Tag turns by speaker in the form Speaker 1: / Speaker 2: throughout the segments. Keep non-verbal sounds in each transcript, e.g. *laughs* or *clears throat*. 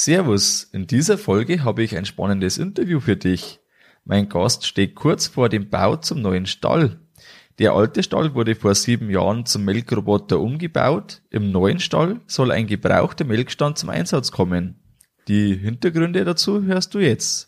Speaker 1: Servus, in dieser Folge habe ich ein spannendes Interview für dich. Mein Gast steht kurz vor dem Bau zum neuen Stall. Der alte Stall wurde vor sieben Jahren zum Melkroboter umgebaut. Im neuen Stall soll ein gebrauchter Melkstand zum Einsatz kommen. Die Hintergründe dazu hörst du jetzt.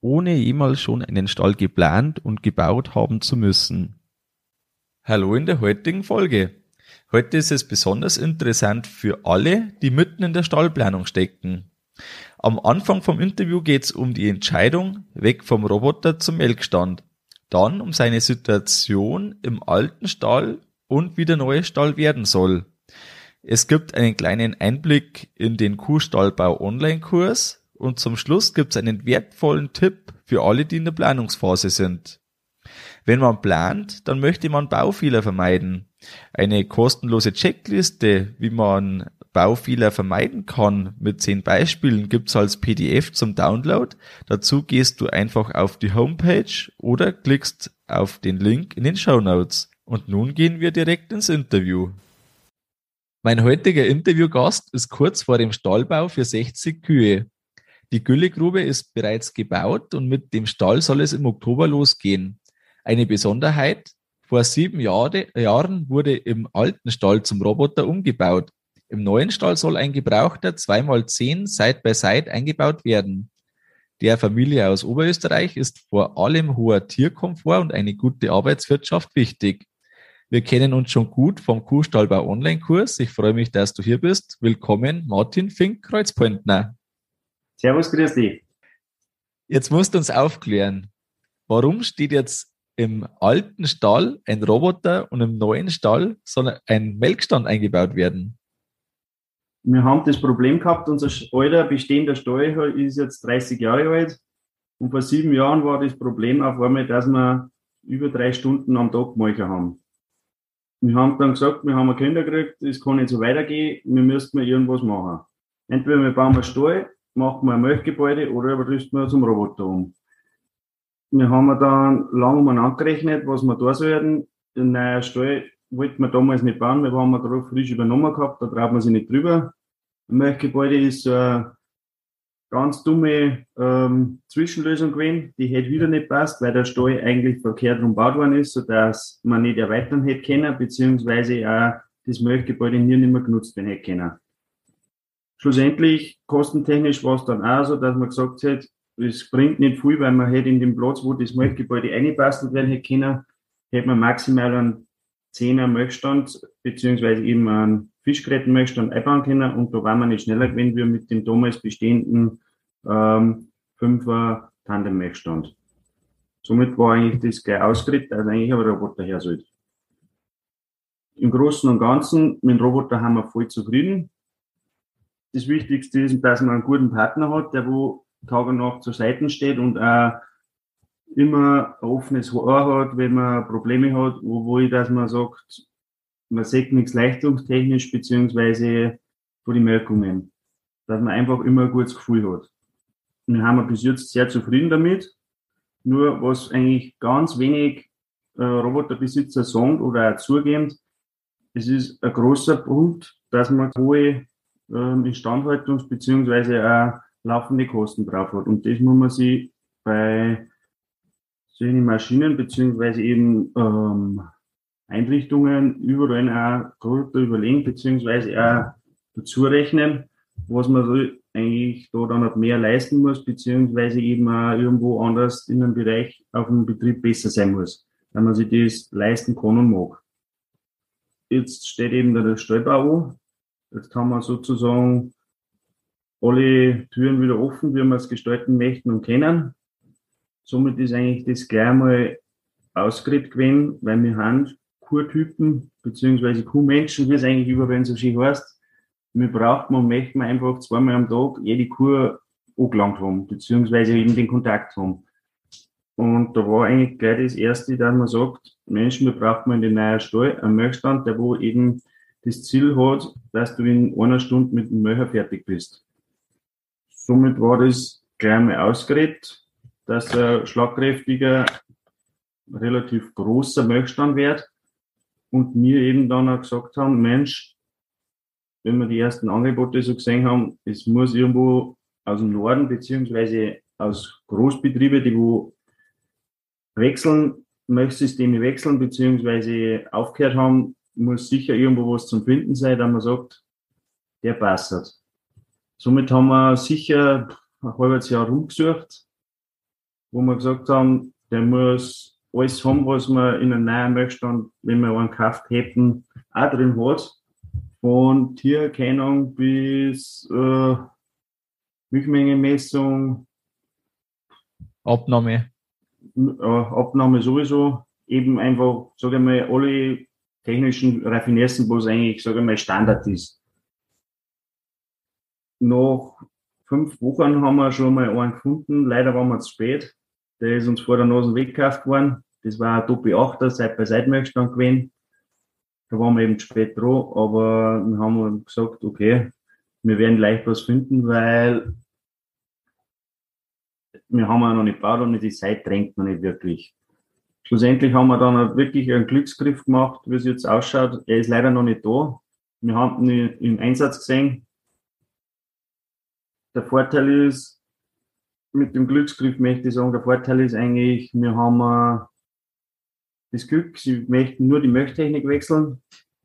Speaker 1: ohne jemals schon einen Stall geplant und gebaut haben zu müssen. Hallo in der heutigen Folge. Heute ist es besonders interessant für alle, die mitten in der Stallplanung stecken. Am Anfang vom Interview geht es um die Entscheidung weg vom Roboter zum Melkstand, dann um seine Situation im alten Stall und wie der neue Stall werden soll. Es gibt einen kleinen Einblick in den Kuhstallbau Online-Kurs, und zum Schluss gibt's einen wertvollen Tipp für alle, die in der Planungsphase sind. Wenn man plant, dann möchte man Baufehler vermeiden. Eine kostenlose Checkliste, wie man Baufehler vermeiden kann, mit zehn Beispielen gibt's als PDF zum Download. Dazu gehst du einfach auf die Homepage oder klickst auf den Link in den Show Notes. Und nun gehen wir direkt ins Interview. Mein heutiger Interviewgast ist kurz vor dem Stallbau für 60 Kühe. Die Güllegrube ist bereits gebaut und mit dem Stall soll es im Oktober losgehen. Eine Besonderheit, vor sieben Jahre, Jahren wurde im alten Stall zum Roboter umgebaut. Im neuen Stall soll ein gebrauchter 2x10 Side-by-Side eingebaut werden. Der Familie aus Oberösterreich ist vor allem hoher Tierkomfort und eine gute Arbeitswirtschaft wichtig. Wir kennen uns schon gut vom Kuhstallbau Online-Kurs. Ich freue mich, dass du hier bist. Willkommen, Martin Fink-Kreuzpointner.
Speaker 2: Servus, grüß dich.
Speaker 1: Jetzt musst du uns aufklären, warum steht jetzt im alten Stall ein Roboter und im neuen Stall soll ein Melkstand eingebaut werden?
Speaker 2: Wir haben das Problem gehabt, unser alter bestehender Stall ist jetzt 30 Jahre alt und vor sieben Jahren war das Problem auf einmal, dass wir über drei Stunden am Tag Molker haben. Wir haben dann gesagt, wir haben Kinder gekriegt, es kann nicht so weitergehen, wir müssten irgendwas machen. Entweder wir bauen einen Stall macht man ein Milchgebäude oder überrüsten wir zum Roboter um. Wir haben dann lange umeinander gerechnet, was wir da sollten. Den neuen Stall wollten wir damals nicht bauen, weil wir haben wir gerade frisch übernommen gehabt, da traut man sich nicht drüber. Ein Milchgebäude ist eine ganz dumme ähm, Zwischenlösung gewesen, die hätte wieder nicht passt, weil der Stall eigentlich verkehrt umgebaut worden ist, sodass man nicht erweitern hätte können, beziehungsweise auch das Milchgebäude nie nicht mehr genutzt werden hätte können. Schlussendlich, kostentechnisch war es dann auch so, dass man gesagt hat, es bringt nicht viel, weil man hätte in dem Platz, wo das Milchgebäude eingebastelt werden hätte können, hätte man maximal einen 10er Milchstand, beziehungsweise eben einen Fischgrätenmilchstand einbauen können und da waren wir nicht schneller gewesen, wie mit dem damals bestehenden ähm, 5er Tandem-Milchstand. Somit war eigentlich das gleich ausgerichtet, also eigentlich aber Roboter her sollte. Im Großen und Ganzen mit dem Roboter haben wir voll zufrieden das Wichtigste ist, dass man einen guten Partner hat, der wo Tag und Nacht zur Seite steht und auch immer ein offenes Ohr hat, wenn man Probleme hat, wo, wo ich, dass man sagt, man sieht nichts leistungstechnisch beziehungsweise vor die Merkungen. Dass man einfach immer ein gutes Gefühl hat. Wir haben bis jetzt sehr zufrieden damit. Nur was eigentlich ganz wenig äh, Roboterbesitzer sagen oder auch zugeben, es ist ein großer Punkt, dass man hohe ähm, Instandhaltungs- beziehungsweise auch laufende Kosten drauf hat. Und das muss man sich bei solchen Maschinen beziehungsweise eben ähm, Einrichtungen überall auch gut überlegen beziehungsweise auch dazu rechnen, was man so eigentlich da dann mehr leisten muss, beziehungsweise eben auch irgendwo anders in einem Bereich auf dem Betrieb besser sein muss, wenn man sich das leisten kann und mag. Jetzt steht eben da der Stallbau an. Jetzt haben wir sozusagen alle Türen wieder offen, wie wir es gestalten möchten und können. Somit ist eigentlich das gleich mal ausgeredet gewesen, weil wir haben Kurtypen, beziehungsweise Kuhmenschen, wie es eigentlich überall so schön heißt. Wir braucht man, möchten einfach zweimal am Tag jede Kuh angelangt haben, beziehungsweise eben den Kontakt haben. Und da war eigentlich gleich das Erste, dass man sagt, Mensch, wir brauchen in den neuen Stall einen Milchstand, der wo eben das Ziel hat, dass du in einer Stunde mit dem Milcher fertig bist. Somit war das gleich mal ausgeredet, dass ein schlagkräftiger, relativ großer Milchstand wird. Und wir eben dann auch gesagt haben, Mensch, wenn wir die ersten Angebote so gesehen haben, es muss irgendwo aus dem Norden beziehungsweise aus Großbetriebe, die wo wechseln, Milchsysteme wechseln beziehungsweise aufgehört haben, muss sicher irgendwo was zum Finden sein, da man sagt, der passt. Somit haben wir sicher ein halbes Jahr rumgesucht, wo wir gesagt haben, der muss alles haben, was wir in einem neuen Milchstand, wenn wir einen gekauft hätten, auch drin hat. Von Tiererkennung bis äh, Milchmengemessung.
Speaker 1: Abnahme.
Speaker 2: Äh, Abnahme sowieso. Eben einfach, sage ich mal, alle technischen Raffinessen, wo es eigentlich, sage ich mal, Standard ist. Nach fünf Wochen haben wir schon mal einen gefunden. Leider waren wir zu spät. Der ist uns vor der Nase weggekauft worden. Das war ein Topi 8er, seit bei Seitmerkstand gewesen. Da waren wir eben zu spät dran, aber wir haben gesagt, okay, wir werden leicht was finden, weil wir haben ja noch nicht gebaut und die Seite drängt noch nicht wirklich. Schlussendlich haben wir dann wirklich einen Glücksgriff gemacht, wie es jetzt ausschaut. Er ist leider noch nicht da. Wir haben ihn im Einsatz gesehen. Der Vorteil ist, mit dem Glücksgriff möchte ich sagen, der Vorteil ist eigentlich, wir haben das Glück, sie möchten nur die Möchtechnik wechseln,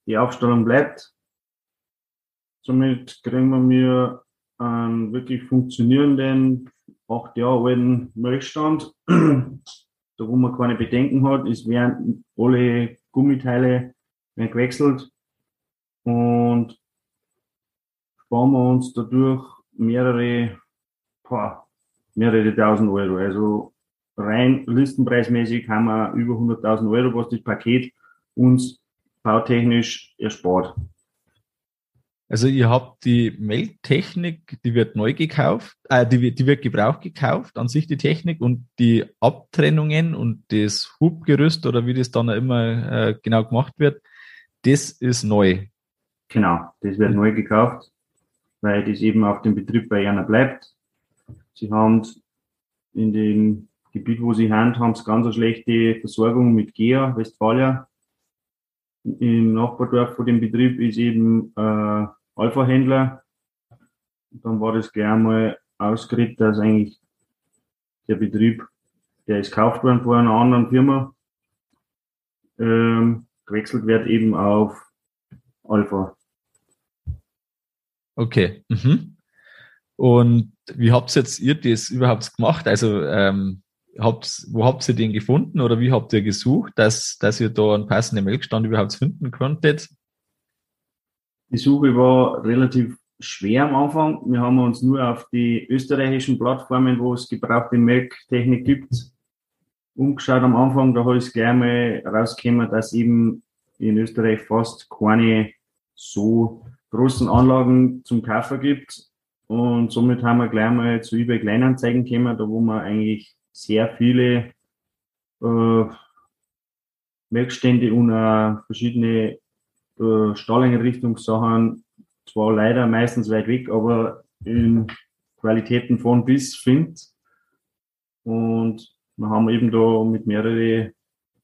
Speaker 2: die Aufstellung bleibt. Somit kriegen wir einen wirklich funktionierenden, acht Jahre alten Milchstand *clears throat* da wo man keine Bedenken hat, es werden alle Gummiteile werden gewechselt und sparen wir uns dadurch mehrere, boah, mehrere tausend Euro. Also rein listenpreismäßig haben wir über 100.000 Euro, was das Paket uns bautechnisch erspart.
Speaker 1: Also ihr habt die Melktechnik, die wird neu gekauft, äh, die, die wird gebraucht gekauft, an sich die Technik und die Abtrennungen und das Hubgerüst oder wie das dann immer äh, genau gemacht wird, das ist neu.
Speaker 2: Genau, das wird neu gekauft, weil das eben auf dem Betrieb bei einer bleibt. Sie haben in dem Gebiet, wo sie haben, haben sie ganz eine schlechte Versorgung mit GEA, Westfalia im Nachbardorf von dem Betrieb ist eben äh, Alpha-Händler. Dann war das gleich einmal ausgeredet, dass eigentlich der Betrieb, der ist gekauft worden von einer anderen Firma, ähm, gewechselt wird eben auf Alpha.
Speaker 1: Okay. Mhm. Und wie habt ihr jetzt ihr das überhaupt gemacht? Also ähm, habt, wo habt ihr den gefunden oder wie habt ihr gesucht, dass, dass ihr da einen passenden Melkstand überhaupt finden konntet?
Speaker 2: Die Suche war relativ schwer am Anfang. Wir haben uns nur auf die österreichischen Plattformen, wo es gebrauchte Melktechnik gibt, umgeschaut am Anfang. Da ist gleich mal rausgekommen, dass eben in Österreich fast keine so großen Anlagen zum Kaufen gibt. Und somit haben wir gleich mal zu eBay Kleinanzeigen gekommen, da wo wir eigentlich sehr viele äh, Melkstände und auch verschiedene äh, Stalleinrichtungssachen, zwar leider meistens weit weg, aber in Qualitäten von bis findet. Und wir haben eben da mit mehreren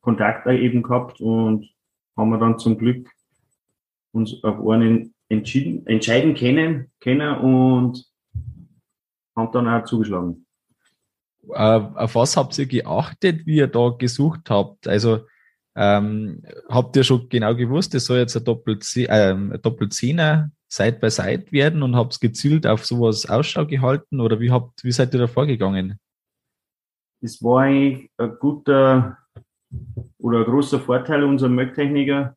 Speaker 2: Kontakten eben gehabt und haben wir dann zum Glück uns auf einen entschieden, entscheiden können, können und haben dann auch zugeschlagen.
Speaker 1: Äh, auf was habt ihr geachtet, wie ihr da gesucht habt? Also ähm, habt ihr schon genau gewusst, es soll jetzt ein Doppelzehner, äh, Doppelzehner Side by Side werden und habt gezielt auf sowas Ausschau gehalten oder wie habt, wie seid ihr da vorgegangen?
Speaker 2: Das war eigentlich ein guter oder ein großer Vorteil unserer Mögtechniker.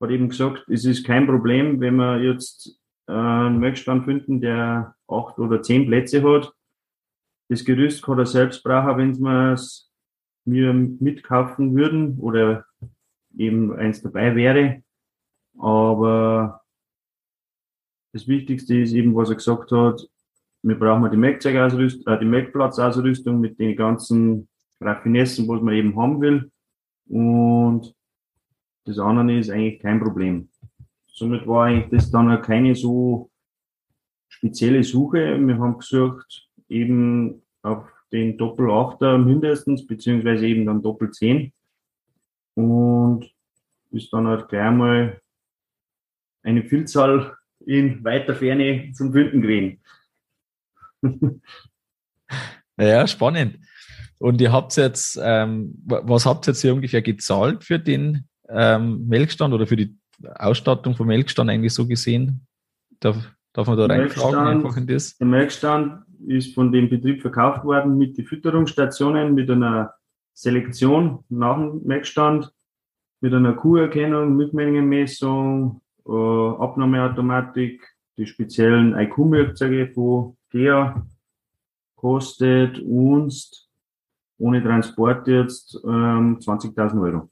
Speaker 2: Hat eben gesagt, es ist kein Problem, wenn wir jetzt einen Mögstand finden, der acht oder zehn Plätze hat das Gerüst kann er selbst brauchen, wenn wir es mir mitkaufen würden oder eben eins dabei wäre. Aber das Wichtigste ist eben, was er gesagt hat, wir brauchen die Melkzeugausrüstung, äh, die Melkplatzausrüstung mit den ganzen Raffinessen, was man eben haben will. Und das andere ist eigentlich kein Problem. Somit war eigentlich das dann keine so spezielle Suche. Wir haben gesucht eben auf den Doppel-8er mindestens, beziehungsweise eben dann Doppel-10. Und ist dann halt gleich mal eine Vielzahl in weiter Ferne zum Finden gewesen. *laughs*
Speaker 1: ja, spannend. Und ihr habt jetzt, ähm, was habt ihr jetzt hier ungefähr gezahlt für den ähm, Melkstand oder für die Ausstattung vom Melkstand eigentlich so gesehen? Darf, darf man da reinfragen
Speaker 2: einfach in das? Der Melkstand ist von dem Betrieb verkauft worden mit den Fütterungsstationen, mit einer Selektion nach dem Melkstand, mit einer Kuherkennung, Milchmengenmessung, äh, Abnahmeautomatik, die speziellen IQ-Werkzeuge von GEA kostet uns ohne Transport jetzt ähm, 20.000 Euro.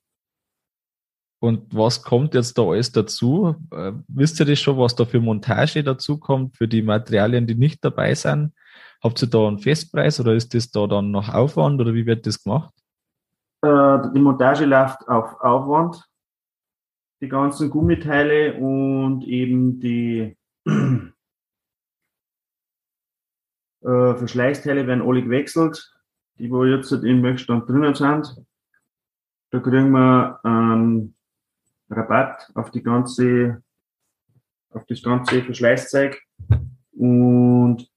Speaker 1: Und was kommt jetzt da alles dazu? Äh, wisst ihr das schon, was da für Montage dazu kommt, für die Materialien, die nicht dabei sind? Habt ihr da einen Festpreis oder ist das da dann noch Aufwand oder wie wird das gemacht?
Speaker 2: Äh, die Montage läuft auf Aufwand. Die ganzen Gummiteile und eben die *clears throat* äh, Verschleißteile werden alle gewechselt, die wo jetzt im Möchtstand drinnen sind. Da kriegen wir einen Rabatt auf die ganze, auf das ganze Verschleißzeug. Und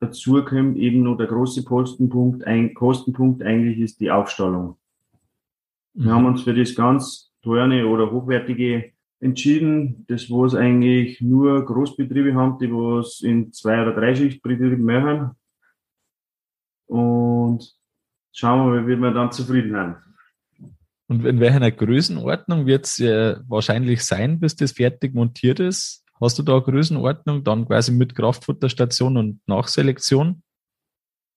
Speaker 2: dazu kommt eben noch der große Kostenpunkt, ein Kostenpunkt eigentlich ist die Aufstallung. Wir haben uns für das ganz teure oder hochwertige entschieden, das was eigentlich nur Großbetriebe haben, die was in zwei oder drei Schichtbetrieben machen. Und schauen wir mal, wie wir dann zufrieden sind.
Speaker 1: Und in welcher Größenordnung wird es äh, wahrscheinlich sein, bis das fertig montiert ist? Hast du da eine Größenordnung, dann quasi mit Kraftfutterstation und Nachselektion?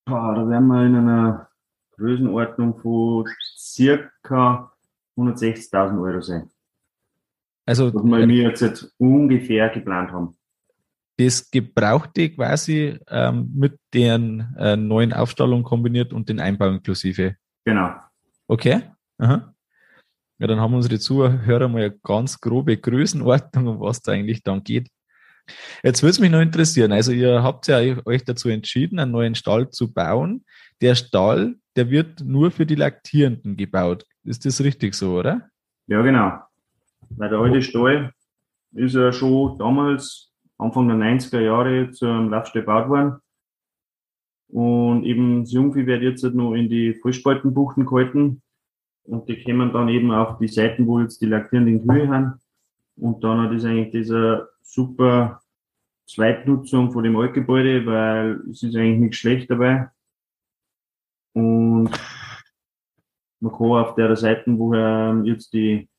Speaker 2: Ah, da wären wir in einer Größenordnung von circa 160.000 Euro sein. Also, was wir mir jetzt, jetzt ungefähr geplant haben.
Speaker 1: Das Gebrauchte quasi ähm, mit den äh, neuen Aufstallungen kombiniert und den Einbau inklusive.
Speaker 2: Genau.
Speaker 1: Okay. Aha. Ja, dann haben unsere Zuhörer mal eine ganz grobe Größenordnung, um was da eigentlich dann geht. Jetzt würde es mich noch interessieren. Also ihr habt ja euch dazu entschieden, einen neuen Stall zu bauen. Der Stall, der wird nur für die Laktierenden gebaut. Ist das richtig so, oder?
Speaker 2: Ja, genau. Weil der alte Stall ist ja schon damals, Anfang der 90er Jahre, zum Laufstall gebaut worden. Und eben das Jungvieh wird jetzt halt noch in die Vollspaltenbuchten gehalten. Und die kommen dann eben auf die Seiten, wo jetzt die laktierenden Kühe haben. Und dann hat es eigentlich diese super Zweitnutzung von dem Altgebäude, weil es ist eigentlich nichts schlecht dabei. Und man kann auf der Seite, wo jetzt die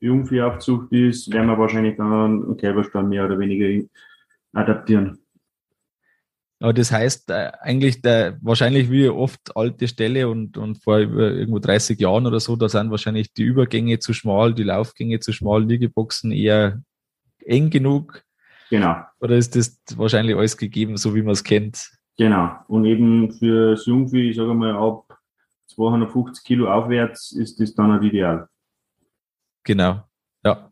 Speaker 2: Jungviehaufzucht ist, werden wir wahrscheinlich dann einen Kälberstall mehr oder weniger adaptieren.
Speaker 1: Aber das heißt äh, eigentlich der, wahrscheinlich wie oft alte Ställe und, und vor irgendwo 30 Jahren oder so, da sind wahrscheinlich die Übergänge zu schmal, die Laufgänge zu schmal, Liegeboxen eher eng genug.
Speaker 2: Genau.
Speaker 1: Oder ist das wahrscheinlich alles gegeben, so wie man es kennt?
Speaker 2: Genau. Und eben für das Jungvieh, ich sage mal, ab 250 Kilo aufwärts ist das dann auch ideal.
Speaker 1: Genau. Ja.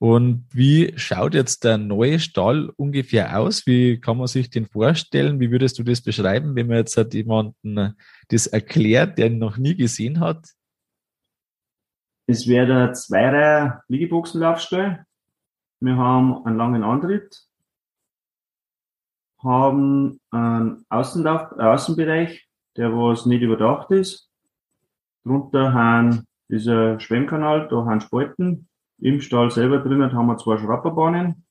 Speaker 1: Und wie schaut jetzt der neue Stall ungefähr aus? Wie kann man sich den vorstellen? Wie würdest du das beschreiben, wenn man jetzt halt jemanden das erklärt, der ihn noch nie gesehen hat?
Speaker 2: Es wäre der Zweier Liegeboxenlaufstall. Wir haben einen langen Antritt, haben einen Außenlauf, äh, Außenbereich, der was nicht überdacht ist. Drunter haben dieser Schwemmkanal, da haben Spalten, im Stall selber drinnen haben wir zwei Schrapperbahnen.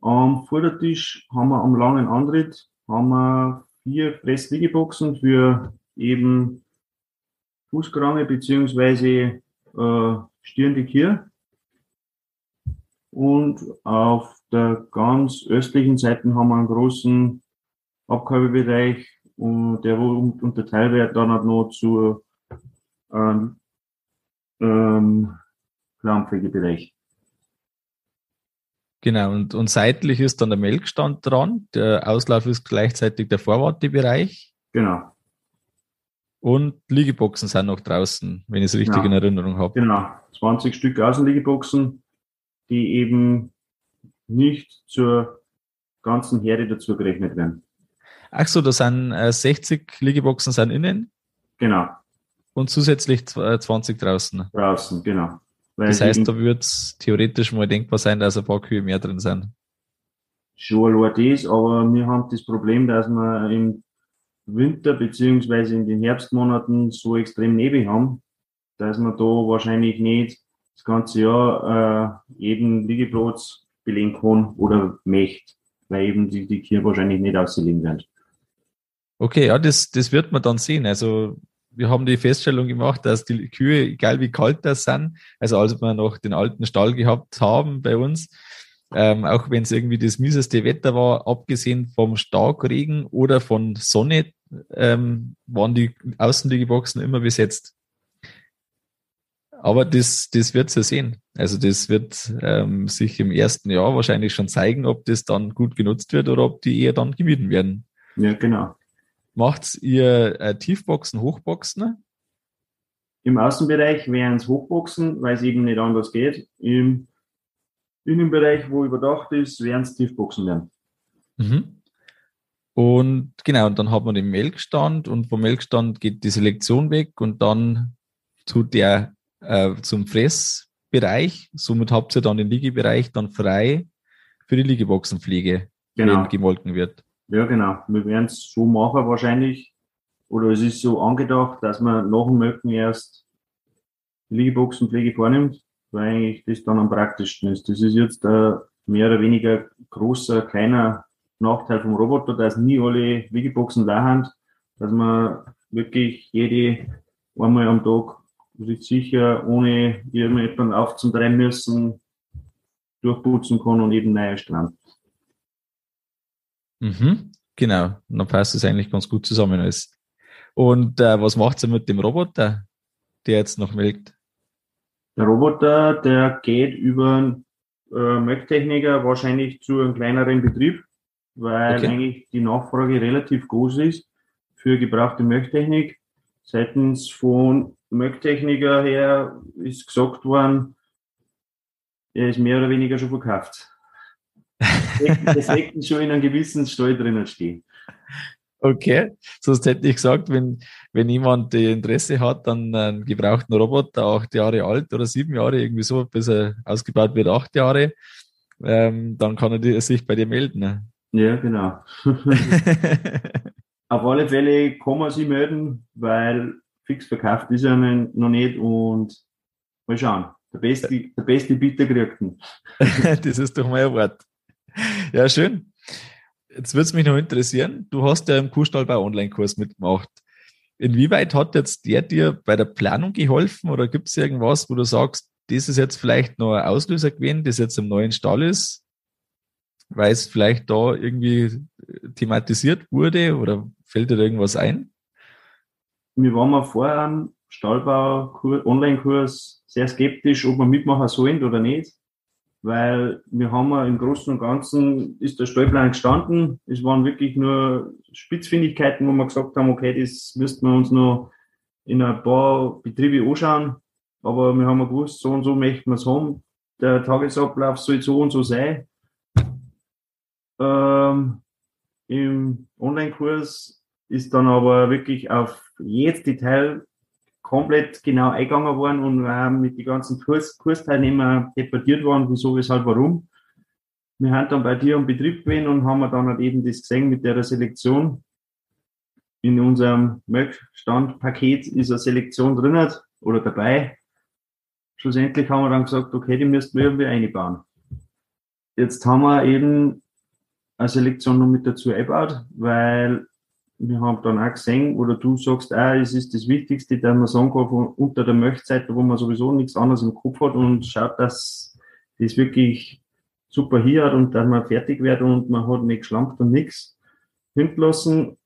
Speaker 2: Am Vordertisch haben wir am langen Antritt haben wir vier Fressliegeboxen für eben Fußkrange beziehungsweise äh, stirnde Kier. Und auf der ganz östlichen Seite haben wir einen großen Abgabebereich, der unterteilt wird dann noch zu ähm, ähm, Laumpflegebereich.
Speaker 1: Genau, und, und seitlich ist dann der Melkstand dran. Der Auslauf ist gleichzeitig der Vorwartebereich.
Speaker 2: Genau.
Speaker 1: Und Liegeboxen sind noch draußen, wenn ich es richtig
Speaker 2: genau.
Speaker 1: in Erinnerung habe.
Speaker 2: Genau, 20 Stück Außenliegeboxen, die eben nicht zur ganzen Herde dazu gerechnet werden.
Speaker 1: Ach so, da sind äh, 60 Liegeboxen sind innen.
Speaker 2: Genau.
Speaker 1: Und zusätzlich 20 draußen.
Speaker 2: Draußen, genau.
Speaker 1: Das heißt, da wird es theoretisch mal denkbar sein, dass ein paar Kühe mehr drin sind.
Speaker 2: Schon allein das, aber wir haben das Problem, dass wir im Winter beziehungsweise in den Herbstmonaten so extrem Nebel haben, dass man da wahrscheinlich nicht das ganze Jahr äh, jeden Liegeplatz belegen kann oder möchte, weil eben die, die Kühe wahrscheinlich nicht auslegen werden.
Speaker 1: Okay, ja, das, das wird man dann sehen. Also wir haben die Feststellung gemacht, dass die Kühe, egal wie kalt das sind, also als wir noch den alten Stall gehabt haben bei uns, ähm, auch wenn es irgendwie das mieseste Wetter war, abgesehen vom Starkregen oder von Sonne, ähm, waren die Außenliegeboxen immer besetzt. Aber das, das wird ja sehen. Also das wird ähm, sich im ersten Jahr wahrscheinlich schon zeigen, ob das dann gut genutzt wird oder ob die eher dann gemieden werden.
Speaker 2: Ja, genau.
Speaker 1: Macht ihr äh, Tiefboxen, Hochboxen?
Speaker 2: Im Außenbereich wären es Hochboxen, weil es eben nicht anders geht. Im Innenbereich, wo überdacht ist, werden es Tiefboxen werden.
Speaker 1: Mhm. Und genau, und dann hat man den Melkstand und vom Melkstand geht die Selektion weg und dann tut der äh, zum Fressbereich. Somit habt ihr dann den Liegebereich dann frei für die Liegeboxenpflege,
Speaker 2: genau.
Speaker 1: wenn gemolken wird.
Speaker 2: Ja, genau. Wir werden es so machen wahrscheinlich. Oder es ist so angedacht, dass man nach dem Melken erst Liegeboxenpflege vornimmt, weil eigentlich das dann am praktischsten ist. Das ist jetzt ein mehr oder weniger großer, kleiner Nachteil vom Roboter, dass nie alle Liegeboxen da haben, dass man wirklich jede einmal am Tag sich sicher, ohne irgendjemanden aufzudrehen müssen, durchputzen kann und eben neu strand.
Speaker 1: Mhm, genau, und dann passt es eigentlich ganz gut zusammen alles. Und äh, was macht ihr mit dem Roboter, der jetzt noch melkt?
Speaker 2: Der Roboter, der geht über einen äh, Melktechniker wahrscheinlich zu einem kleineren Betrieb, weil okay. eigentlich die Nachfrage relativ groß ist für gebrauchte Melktechnik. Seitens von Melktechniker her ist gesagt worden, er ist mehr oder weniger schon verkauft. Das hätten schon in einem gewissen Stall drinnen stehen.
Speaker 1: Okay, sonst hätte ich gesagt, wenn, wenn jemand Interesse hat an einem gebrauchten Roboter, acht Jahre alt oder sieben Jahre, irgendwie so, bis er ausgebaut wird, acht Jahre, ähm, dann kann er sich bei dir melden.
Speaker 2: Ja, genau. *laughs* Auf alle Fälle kann man sich melden, weil fix verkauft ist er noch nicht und mal schauen. Der beste, der beste Bieter kriegt ihn. *laughs*
Speaker 1: das ist doch mal ein Wort. Ja, schön. Jetzt würde es mich noch interessieren, du hast ja im Kuhstallbau Online-Kurs mitgemacht. Inwieweit hat jetzt der dir bei der Planung geholfen oder gibt es irgendwas, wo du sagst, das ist jetzt vielleicht noch ein Auslöser gewesen, das jetzt im neuen Stall ist, weil es vielleicht da irgendwie thematisiert wurde oder fällt dir da irgendwas ein?
Speaker 2: Wir waren mal vorher am Stallbau Online-Kurs sehr skeptisch, ob wir mitmachen sollen oder nicht weil wir haben im Großen und Ganzen ist der Stallplan gestanden. Es waren wirklich nur Spitzfindigkeiten, wo wir gesagt haben, okay, das müssten wir uns noch in ein paar Betriebe anschauen. Aber wir haben gewusst, so und so möchten wir es haben. Der Tagesablauf soll so und so sein. Ähm, Im Online-Kurs ist dann aber wirklich auf jedes Detail komplett genau eingegangen worden und haben mit den ganzen Kurs, Kursteilnehmern debattiert worden, wieso, weshalb, warum. Wir haben dann bei dir am Betrieb gewesen und haben dann halt eben das gesehen mit der Selektion. In unserem Milchstandpaket ist eine Selektion drin oder dabei. Schlussendlich haben wir dann gesagt, okay, die müssten wir irgendwie einbauen. Jetzt haben wir eben eine Selektion noch mit dazu eingebaut, weil wir haben dann auch gesehen, oder du sagst, ah, es ist das Wichtigste, dass man sagen kann, unter der Möchtseite, wo man sowieso nichts anderes im Kopf hat und schaut, dass das wirklich super hier hat und dass man fertig wird und man hat nicht geschlampt und nichts hinterlassen,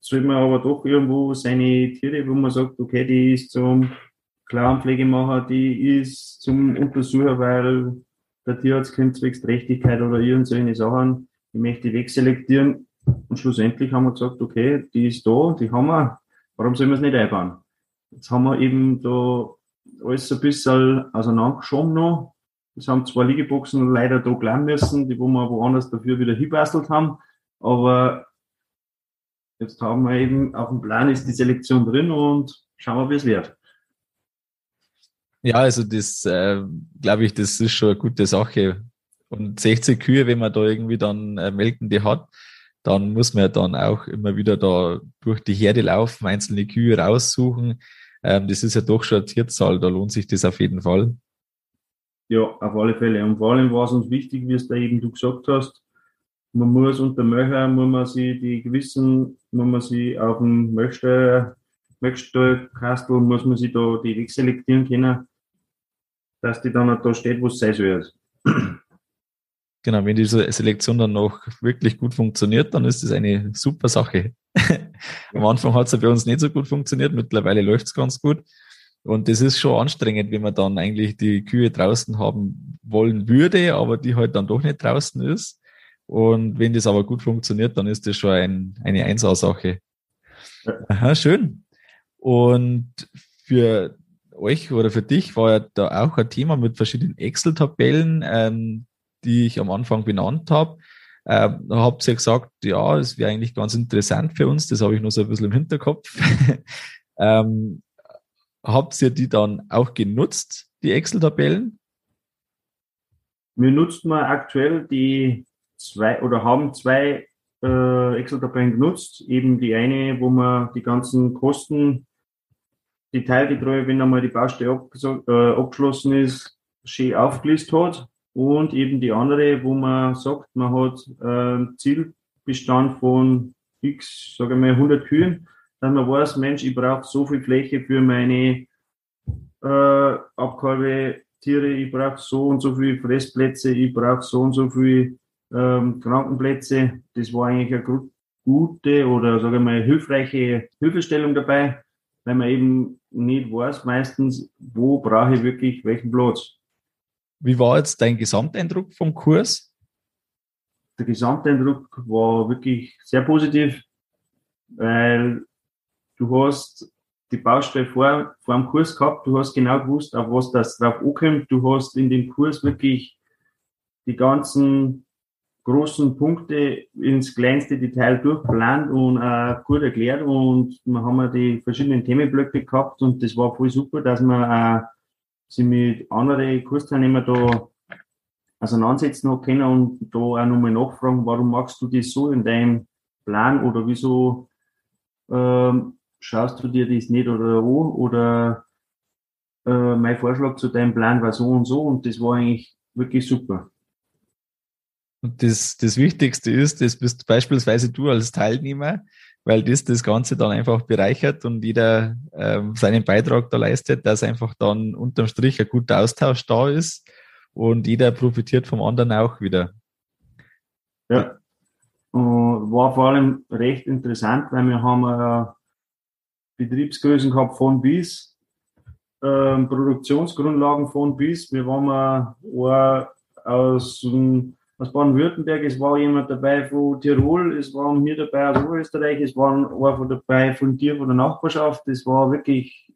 Speaker 2: soll man aber doch irgendwo seine Tiere, wo man sagt, okay, die ist zum Klauenpflegemacher, die ist zum Untersucher, weil der Tierarzt kommt zwecks Trächtigkeit oder irgend solche Sachen. Ich möchte die wegselektieren. Und schlussendlich haben wir gesagt, okay, die ist da, die haben wir. Warum sollen wir es nicht einbauen? Jetzt haben wir eben da alles ein bisschen auseinandergeschoben noch. Es haben zwei Liegeboxen leider da bleiben müssen, die wo wir woanders dafür wieder hinbastelt haben. Aber jetzt haben wir eben auf dem Plan ist die Selektion drin und schauen wir, wie es wird.
Speaker 1: Ja, also das äh, glaube ich, das ist schon eine gute Sache. Und 60 Kühe, wenn man da irgendwie dann äh, melkende hat, dann muss man ja dann auch immer wieder da durch die Herde laufen, einzelne Kühe raussuchen. Ähm, das ist ja doch schon eine Tierzahl, da lohnt sich das auf jeden Fall.
Speaker 2: Ja, auf alle Fälle. Und vor allem war es uns wichtig, wie es da eben du gesagt hast, man muss unter Möcher, muss man sie die gewissen, muss man sie auf dem Möchte, Möchtstallkastel, muss man sie da die wegselektieren können, dass die dann auch da steht, wo es sein soll.
Speaker 1: Genau, wenn diese Selektion dann noch wirklich gut funktioniert, dann ist das eine super Sache. *laughs* Am Anfang hat es ja bei uns nicht so gut funktioniert, mittlerweile läuft es ganz gut. Und das ist schon anstrengend, wenn man dann eigentlich die Kühe draußen haben wollen würde, aber die halt dann doch nicht draußen ist. Und wenn das aber gut funktioniert, dann ist das schon ein, eine Einsatzsache. Aha, schön. Und für euch oder für dich war ja da auch ein Thema mit verschiedenen Excel-Tabellen, ähm, die ich am Anfang benannt habe. Da habt ihr gesagt, ja, es wäre eigentlich ganz interessant für uns. Das habe ich nur so ein bisschen im Hinterkopf. *laughs* ähm, habt ihr die dann auch genutzt, die Excel-Tabellen?
Speaker 2: Wir nutzen aktuell die zwei oder haben zwei äh, Excel-Tabellen genutzt. Eben die eine, wo man die ganzen Kosten, Detailgetreue, wenn einmal die Baustelle äh, abgeschlossen ist, schön aufgelistet hat. Und eben die andere, wo man sagt, man hat äh, Zielbestand von x, sage ich mal, 100 Kühen, dass man weiß, Mensch, ich brauche so viel Fläche für meine äh, Abkalbe-Tiere, ich brauche so und so viele Fressplätze, ich brauche so und so viele ähm, Krankenplätze. Das war eigentlich eine gute oder sage ich mal hilfreiche Hilfestellung dabei, weil man eben nicht weiß meistens, wo brauche ich wirklich welchen Platz.
Speaker 1: Wie war jetzt dein Gesamteindruck vom Kurs?
Speaker 2: Der Gesamteindruck war wirklich sehr positiv, weil du hast die Baustelle vor, vor dem Kurs gehabt, du hast genau gewusst, auf was das drauf ankommt, du hast in dem Kurs wirklich die ganzen großen Punkte ins kleinste Detail durchplant und äh, gut erklärt und wir haben ja die verschiedenen Themenblöcke gehabt und das war voll super, dass man äh, sich mit anderen Kursteilnehmern da auseinandersetzen noch können und da auch nochmal nachfragen, warum machst du das so in deinem Plan oder wieso ähm, schaust du dir das nicht oder an oder äh, mein Vorschlag zu deinem Plan war so und so und das war eigentlich wirklich super.
Speaker 1: Und das, das Wichtigste ist, das bist beispielsweise du als Teilnehmer, weil das das Ganze dann einfach bereichert und jeder ähm, seinen Beitrag da leistet, dass einfach dann unterm Strich ein guter Austausch da ist und jeder profitiert vom anderen auch wieder.
Speaker 2: Ja, und war vor allem recht interessant, weil wir haben äh, Betriebsgrößen gehabt von bis, äh, Produktionsgrundlagen von bis. Wir waren äh, aus dem aus Baden-Württemberg, es war jemand dabei von Tirol, es waren mir dabei aus Oberösterreich, es waren auch dabei von dir, von der Nachbarschaft. Das war wirklich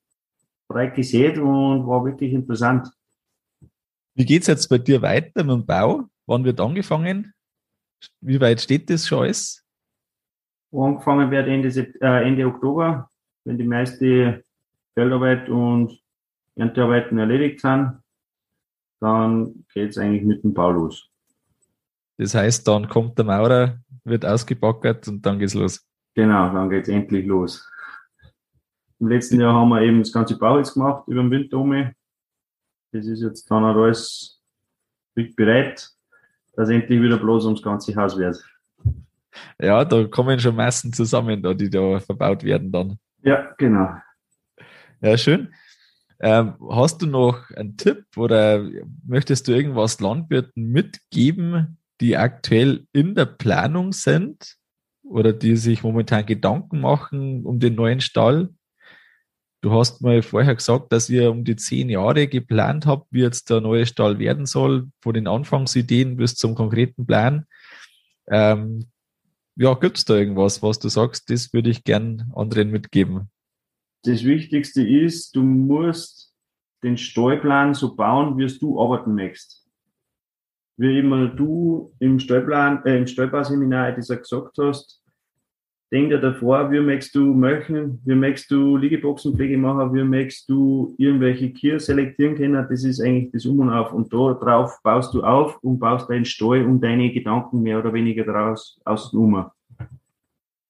Speaker 2: breit gesät und war wirklich interessant.
Speaker 1: Wie geht's jetzt bei dir weiter mit dem Bau? Wann wird angefangen? Wie weit steht das schon alles?
Speaker 2: Angefangen wird Ende, äh, Ende Oktober, wenn die meiste Feldarbeit und Erntearbeiten erledigt sind. Dann geht's eigentlich mit dem Bau los.
Speaker 1: Das heißt, dann kommt der Maurer, wird ausgebackert und dann geht's los.
Speaker 2: Genau, dann geht's endlich los. Im letzten Jahr haben wir eben das ganze Bauholz gemacht über den Winter um. Das ist jetzt dann alles bereit, dass endlich wieder bloß ums ganze Haus wird.
Speaker 1: Ja, da kommen schon Massen zusammen, da, die da verbaut werden dann.
Speaker 2: Ja, genau.
Speaker 1: Ja, schön. Ähm, hast du noch einen Tipp oder möchtest du irgendwas Landwirten mitgeben, die aktuell in der Planung sind oder die sich momentan Gedanken machen um den neuen Stall? Du hast mal vorher gesagt, dass ihr um die zehn Jahre geplant habt, wie jetzt der neue Stall werden soll, von den Anfangsideen bis zum konkreten Plan. Ähm, ja, gibt es da irgendwas, was du sagst, das würde ich gern anderen mitgeben?
Speaker 2: Das Wichtigste ist, du musst den Stallplan so bauen, wie du arbeiten möchtest. Wie immer du im Stallplan, äh, im Stallbauseminar das gesagt hast, denk dir davor, wie möchtest du möchten, wie möchtest du Liegeboxenpflege machen, wie möchtest du irgendwelche Kier selektieren können, das ist eigentlich das Um und Auf. Und da drauf baust du auf und baust deinen Stall und deine Gedanken mehr oder weniger daraus aus dem um.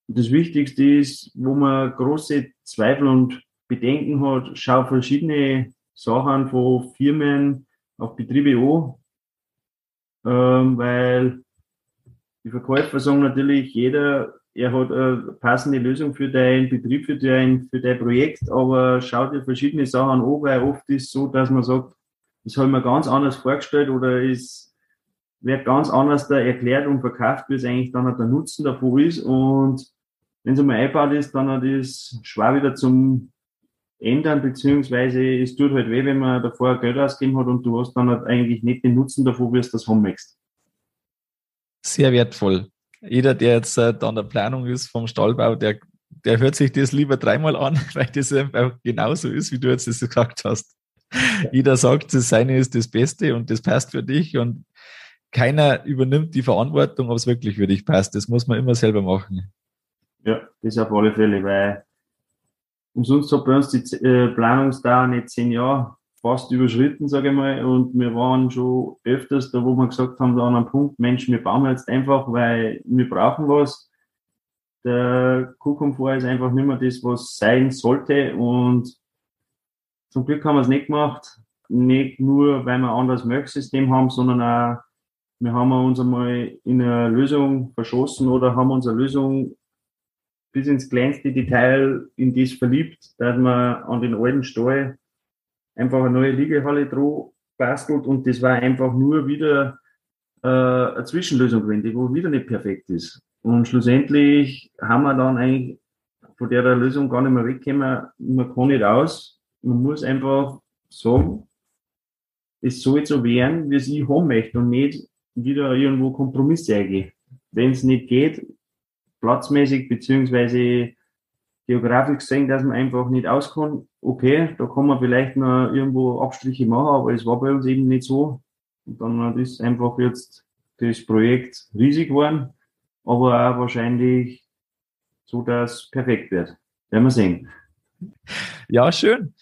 Speaker 2: Das Wichtigste ist, wo man große Zweifel und Bedenken hat, schau verschiedene Sachen von Firmen auf Betriebe an, ähm, weil die Verkäufer sagen natürlich, jeder er hat eine passende Lösung für deinen Betrieb, für dein, für dein Projekt, aber schau dir verschiedene Sachen an, weil oft ist es so, dass man sagt, das habe ich mir ganz anders vorgestellt oder es wird ganz anders da erklärt und verkauft, wie es eigentlich dann der Nutzen davon ist. Und wenn es einmal eingebaut ist, dann hat es schwer wieder zum ändern, beziehungsweise es tut halt weh, wenn man davor Geld ausgegeben hat und du hast dann halt eigentlich nicht den Nutzen davon, wie es das möchtest.
Speaker 1: Sehr wertvoll jeder, der jetzt äh, an der Planung ist vom Stallbau, der, der hört sich das lieber dreimal an, *laughs* weil das einfach genauso ist, wie du jetzt das gesagt hast. Jeder sagt, das seine ist das Beste und das passt für dich und keiner übernimmt die Verantwortung, ob es wirklich für dich passt. Das muss man immer selber machen.
Speaker 2: Ja, das auf alle Fälle, weil umsonst hat bei uns die äh, Planungsdauer nicht zehn Jahre fast überschritten, sage ich mal. Und wir waren schon öfters da, wo wir gesagt haben, da an einem Punkt, Mensch, wir bauen jetzt einfach, weil wir brauchen was. Der Kuhkomfort ist einfach nicht mehr das, was sein sollte. Und zum Glück haben wir es nicht gemacht. Nicht nur, weil wir ein anderes Melksystem haben, sondern auch, wir haben uns einmal in eine Lösung verschossen oder haben unsere Lösung bis ins kleinste Detail in das verliebt, dass wir an den alten Stall einfach eine neue Liegehalle drauf bastelt und das war einfach nur wieder äh, eine Zwischenlösung gewesen, die wo wieder nicht perfekt ist. Und schlussendlich haben wir dann eigentlich von der Lösung gar nicht mehr weggekommen. Man kann nicht aus. Man muss einfach sagen, es soll so werden, wie es ich haben möchte und nicht wieder irgendwo Kompromisse eingehen. Wenn es nicht geht, platzmäßig beziehungsweise geografisch gesehen, dass man einfach nicht auskommt, okay, da kann man vielleicht noch irgendwo Abstriche machen, aber es war bei uns eben nicht so. Und dann ist einfach jetzt das Projekt riesig geworden, aber auch wahrscheinlich so, dass es perfekt wird. Werden wir sehen.
Speaker 1: Ja, schön.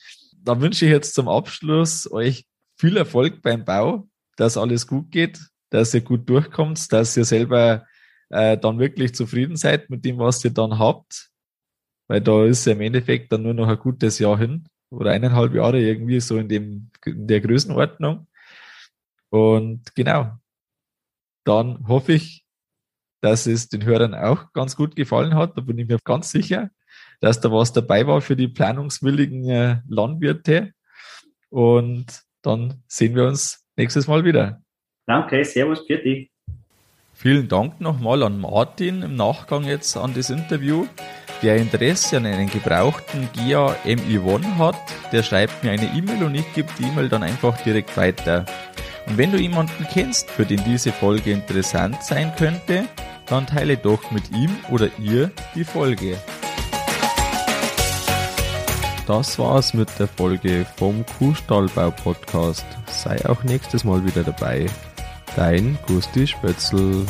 Speaker 1: Da wünsche ich jetzt zum Abschluss euch viel Erfolg beim Bau, dass alles gut geht, dass ihr gut durchkommt, dass ihr selber äh, dann wirklich zufrieden seid mit dem, was ihr dann habt weil da ist ja im Endeffekt dann nur noch ein gutes Jahr hin oder eineinhalb Jahre irgendwie so in, dem, in der Größenordnung. Und genau, dann hoffe ich, dass es den Hörern auch ganz gut gefallen hat. Da bin ich mir ganz sicher, dass da was dabei war für die planungswilligen äh, Landwirte. Und dann sehen wir uns nächstes Mal wieder.
Speaker 2: Danke, Servus, dich.
Speaker 1: Vielen Dank nochmal an Martin im Nachgang jetzt an das Interview. Wer Interesse an einem gebrauchten GIA MI1 hat, der schreibt mir eine E-Mail und ich gebe die E-Mail dann einfach direkt weiter. Und wenn du jemanden kennst, für den diese Folge interessant sein könnte, dann teile doch mit ihm oder ihr die Folge. Das war's mit der Folge vom Kuhstallbau Podcast. Sei auch nächstes Mal wieder dabei. Dein Gusti Spötzl.